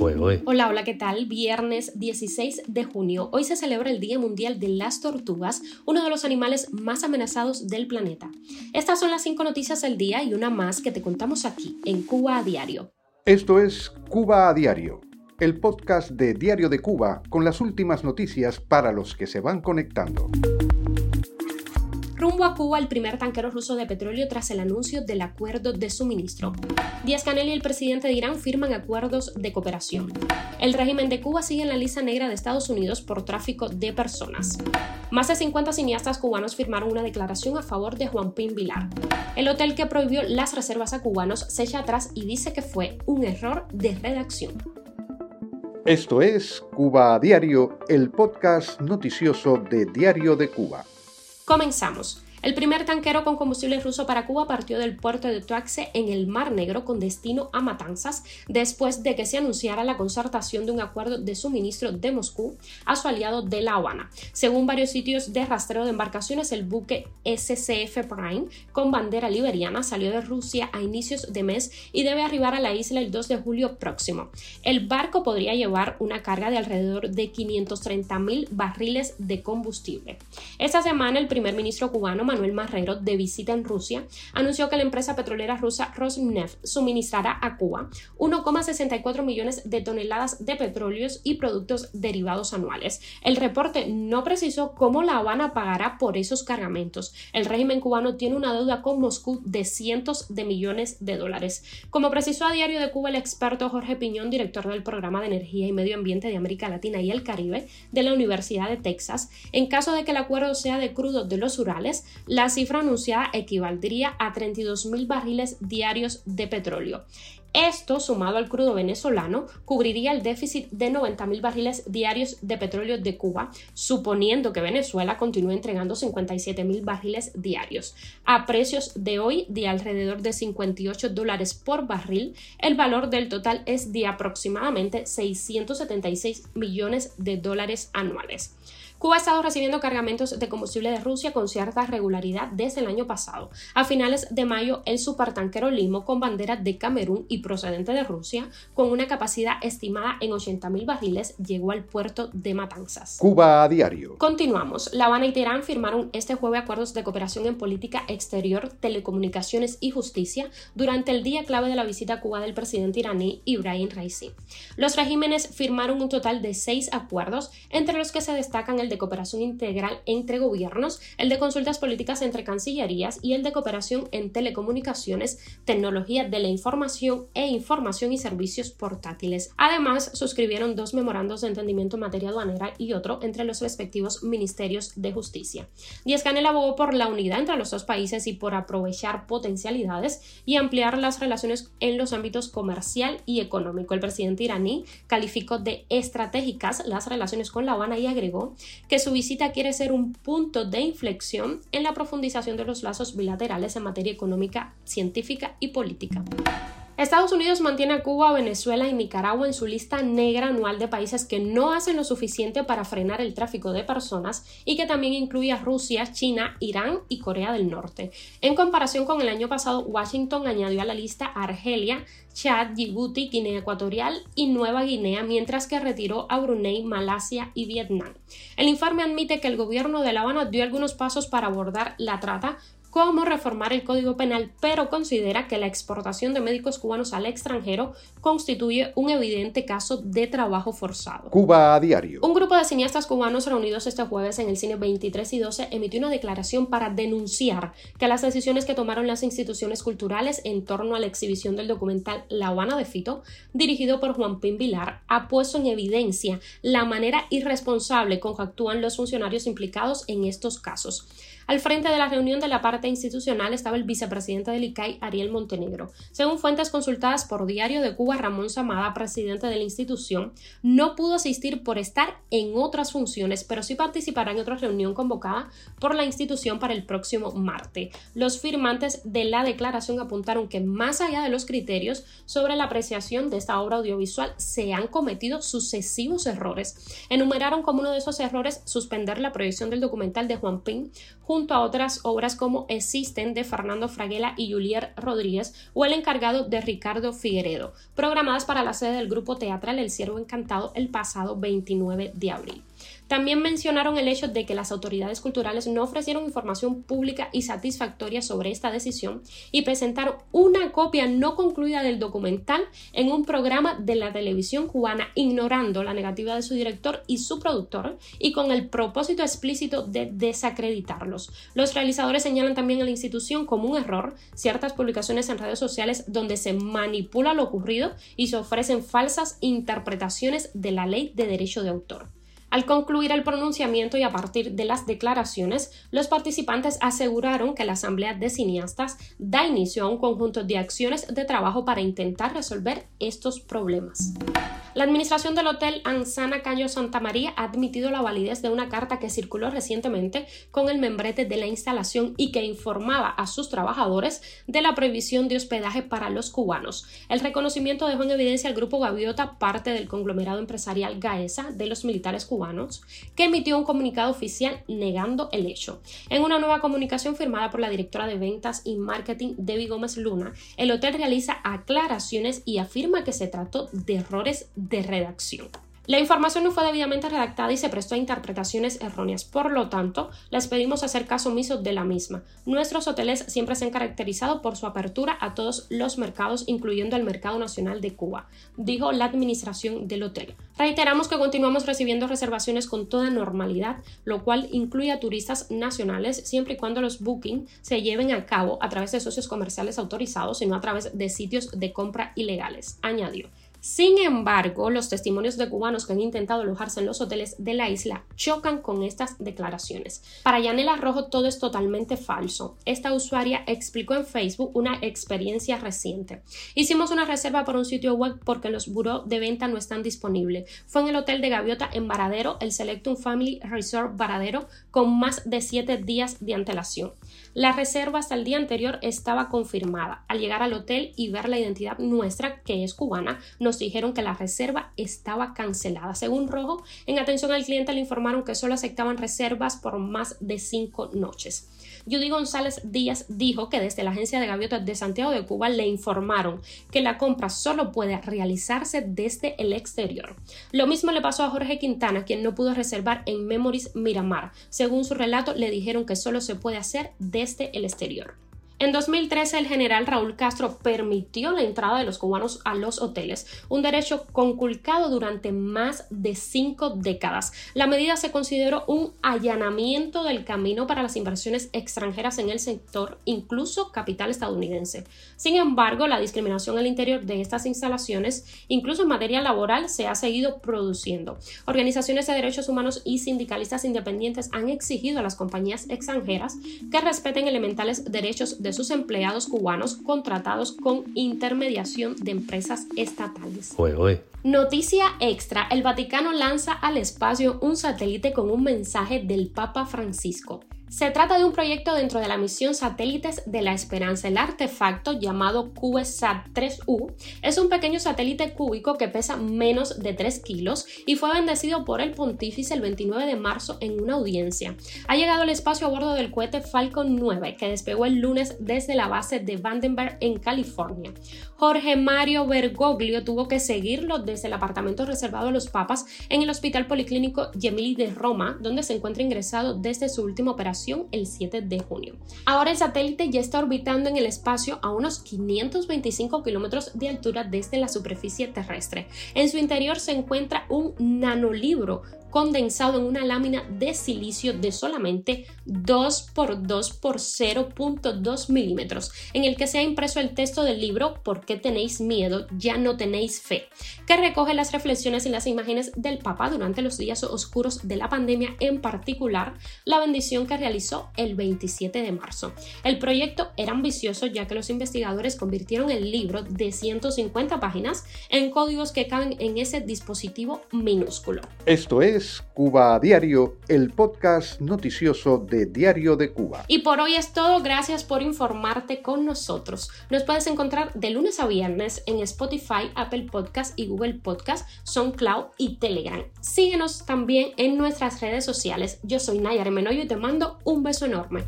Hola, hola, ¿qué tal? Viernes 16 de junio. Hoy se celebra el Día Mundial de las Tortugas, uno de los animales más amenazados del planeta. Estas son las cinco noticias del día y una más que te contamos aquí, en Cuba a Diario. Esto es Cuba a Diario, el podcast de Diario de Cuba con las últimas noticias para los que se van conectando. Rumbo a Cuba el primer tanquero ruso de petróleo tras el anuncio del acuerdo de suministro. Díaz Canel y el presidente de Irán firman acuerdos de cooperación. El régimen de Cuba sigue en la lista negra de Estados Unidos por tráfico de personas. Más de 50 cineastas cubanos firmaron una declaración a favor de Juan Pin Vilar. El hotel que prohibió las reservas a cubanos se echa atrás y dice que fue un error de redacción. Esto es Cuba Diario, el podcast noticioso de Diario de Cuba. Comenzamos. El primer tanquero con combustible ruso para Cuba partió del puerto de Tuaxe en el Mar Negro con destino a Matanzas después de que se anunciara la concertación de un acuerdo de suministro de Moscú a su aliado de La Habana. Según varios sitios de rastreo de embarcaciones, el buque SCF Prime con bandera liberiana salió de Rusia a inicios de mes y debe arribar a la isla el 2 de julio próximo. El barco podría llevar una carga de alrededor de 530 mil barriles de combustible. Esta semana el primer ministro cubano Manuel Marrero, de visita en Rusia, anunció que la empresa petrolera rusa Rosneft suministrará a Cuba 1,64 millones de toneladas de petróleos y productos derivados anuales. El reporte no precisó cómo La Habana pagará por esos cargamentos. El régimen cubano tiene una deuda con Moscú de cientos de millones de dólares. Como precisó a Diario de Cuba el experto Jorge Piñón, director del Programa de Energía y Medio Ambiente de América Latina y el Caribe de la Universidad de Texas, en caso de que el acuerdo sea de crudo de los Urales, la cifra anunciada equivaldría a 32.000 barriles diarios de petróleo. Esto, sumado al crudo venezolano, cubriría el déficit de 90.000 barriles diarios de petróleo de Cuba, suponiendo que Venezuela continúe entregando 57.000 barriles diarios. A precios de hoy de alrededor de 58 dólares por barril, el valor del total es de aproximadamente 676 millones de dólares anuales. Cuba ha estado recibiendo cargamentos de combustible de Rusia con cierta regularidad desde el año pasado. A finales de mayo, el supertanquero Limo, con bandera de Camerún y procedente de Rusia, con una capacidad estimada en 80.000 barriles, llegó al puerto de Matanzas. Cuba a diario. Continuamos. La Habana y Teherán firmaron este jueves acuerdos de cooperación en política exterior, telecomunicaciones y justicia durante el día clave de la visita a Cuba del presidente iraní Ibrahim Raisi. Los regímenes firmaron un total de seis acuerdos, entre los que se destacan el de cooperación integral entre gobiernos, el de consultas políticas entre cancillerías y el de cooperación en telecomunicaciones, tecnología de la información e información y servicios portátiles. Además, suscribieron dos memorandos de entendimiento en materia aduanera y otro entre los respectivos ministerios de justicia. Díaz Canel abogó por la unidad entre los dos países y por aprovechar potencialidades y ampliar las relaciones en los ámbitos comercial y económico. El presidente iraní calificó de estratégicas las relaciones con La Habana y agregó que su visita quiere ser un punto de inflexión en la profundización de los lazos bilaterales en materia económica, científica y política. Estados Unidos mantiene a Cuba, Venezuela y Nicaragua en su lista negra anual de países que no hacen lo suficiente para frenar el tráfico de personas y que también incluye a Rusia, China, Irán y Corea del Norte. En comparación con el año pasado, Washington añadió a la lista a Argelia, Chad, Djibouti, Guinea Ecuatorial y Nueva Guinea, mientras que retiró a Brunei, Malasia y Vietnam. El informe admite que el gobierno de La Habana dio algunos pasos para abordar la trata, cómo reformar el Código Penal, pero considera que la exportación de médicos cubanos al extranjero constituye un evidente caso de trabajo forzado. Cuba a diario. Un grupo de cineastas cubanos reunidos este jueves en el cine 23 y 12 emitió una declaración para denunciar que las decisiones que tomaron las instituciones culturales en torno a la exhibición del documental La Habana de Fito, dirigido por Juan Pin Vilar, ha puesto en evidencia la manera irresponsable con que actúan los funcionarios implicados en estos casos. Al frente de la reunión de la parte institucional estaba el vicepresidente del ICAI, Ariel Montenegro. Según fuentes consultadas por Diario de Cuba, Ramón Samada, presidente de la institución, no pudo asistir por estar en otras funciones, pero sí participará en otra reunión convocada por la institución para el próximo martes. Los firmantes de la declaración apuntaron que más allá de los criterios sobre la apreciación de esta obra audiovisual, se han cometido sucesivos errores. Enumeraron como uno de esos errores suspender la proyección del documental de Juan Pin junto a otras obras como Existen de Fernando Fraguela y Julier Rodríguez o El encargado de Ricardo Figueredo, programadas para la sede del grupo teatral El Ciervo Encantado el pasado 29 de abril. También mencionaron el hecho de que las autoridades culturales no ofrecieron información pública y satisfactoria sobre esta decisión y presentaron una copia no concluida del documental en un programa de la televisión cubana, ignorando la negativa de su director y su productor y con el propósito explícito de desacreditarlos. Los realizadores señalan también a la institución como un error ciertas publicaciones en redes sociales donde se manipula lo ocurrido y se ofrecen falsas interpretaciones de la ley de derecho de autor. Al concluir el pronunciamiento y a partir de las declaraciones, los participantes aseguraron que la Asamblea de Cineastas da inicio a un conjunto de acciones de trabajo para intentar resolver estos problemas. La administración del Hotel Ansana Cayo Santa María ha admitido la validez de una carta que circuló recientemente con el membrete de la instalación y que informaba a sus trabajadores de la prohibición de hospedaje para los cubanos. El reconocimiento dejó en evidencia al Grupo Gaviota, parte del conglomerado empresarial Gaesa de los militares cubanos que emitió un comunicado oficial negando el hecho. En una nueva comunicación firmada por la directora de ventas y marketing Debbie Gómez Luna, el hotel realiza aclaraciones y afirma que se trató de errores de redacción. La información no fue debidamente redactada y se prestó a interpretaciones erróneas. Por lo tanto, les pedimos hacer caso omiso de la misma. Nuestros hoteles siempre se han caracterizado por su apertura a todos los mercados, incluyendo el mercado nacional de Cuba, dijo la administración del hotel. Reiteramos que continuamos recibiendo reservaciones con toda normalidad, lo cual incluye a turistas nacionales siempre y cuando los bookings se lleven a cabo a través de socios comerciales autorizados y no a través de sitios de compra ilegales, añadió. Sin embargo, los testimonios de cubanos que han intentado alojarse en los hoteles de la isla chocan con estas declaraciones. Para Yanela Rojo todo es totalmente falso. Esta usuaria explicó en Facebook una experiencia reciente. Hicimos una reserva por un sitio web porque los buró de venta no están disponibles. Fue en el hotel de Gaviota en Varadero, el Selectum Family Resort Varadero, con más de siete días de antelación. La reserva hasta el día anterior estaba confirmada. Al llegar al hotel y ver la identidad nuestra, que es cubana, nos dijeron que la reserva estaba cancelada. Según Rojo, en atención al cliente le informaron que solo aceptaban reservas por más de cinco noches. Judy González Díaz dijo que desde la agencia de gaviotas de Santiago de Cuba le informaron que la compra solo puede realizarse desde el exterior. Lo mismo le pasó a Jorge Quintana, quien no pudo reservar en Memories Miramar. Según su relato, le dijeron que solo se puede hacer desde el exterior. En 2013, el general Raúl Castro permitió la entrada de los cubanos a los hoteles, un derecho conculcado durante más de cinco décadas. La medida se consideró un allanamiento del camino para las inversiones extranjeras en el sector, incluso capital estadounidense. Sin embargo, la discriminación al interior de estas instalaciones, incluso en materia laboral, se ha seguido produciendo. Organizaciones de derechos humanos y sindicalistas independientes han exigido a las compañías extranjeras que respeten elementales derechos de sus empleados cubanos contratados con intermediación de empresas estatales. Noticia extra, el Vaticano lanza al espacio un satélite con un mensaje del Papa Francisco. Se trata de un proyecto dentro de la misión Satélites de la Esperanza. El artefacto llamado CubeSat-3U es un pequeño satélite cúbico que pesa menos de 3 kilos y fue bendecido por el pontífice el 29 de marzo en una audiencia. Ha llegado al espacio a bordo del cohete Falcon 9 que despegó el lunes desde la base de Vandenberg en California. Jorge Mario Bergoglio tuvo que seguirlo desde el apartamento reservado a los papas en el Hospital Policlínico Gemelli de Roma, donde se encuentra ingresado desde su última operación el 7 de junio. Ahora el satélite ya está orbitando en el espacio a unos 525 kilómetros de altura desde la superficie terrestre. En su interior se encuentra un nanolibro condensado en una lámina de silicio de solamente 2 por 2 por 0.2 milímetros, en el que se ha impreso el texto del libro ¿Por qué tenéis miedo? Ya no tenéis fe, que recoge las reflexiones y las imágenes del Papa durante los días oscuros de la pandemia, en particular la bendición que realizó el 27 de marzo. El proyecto era ambicioso ya que los investigadores convirtieron el libro de 150 páginas en códigos que caben en ese dispositivo minúsculo. Esto es Cuba Diario, el podcast noticioso de Diario de Cuba. Y por hoy es todo, gracias por informarte con nosotros. Nos puedes encontrar de lunes a viernes en Spotify, Apple Podcast y Google Podcast, SoundCloud y Telegram. Síguenos también en nuestras redes sociales. Yo soy Nayar Menoyo y te mando un beso enorme.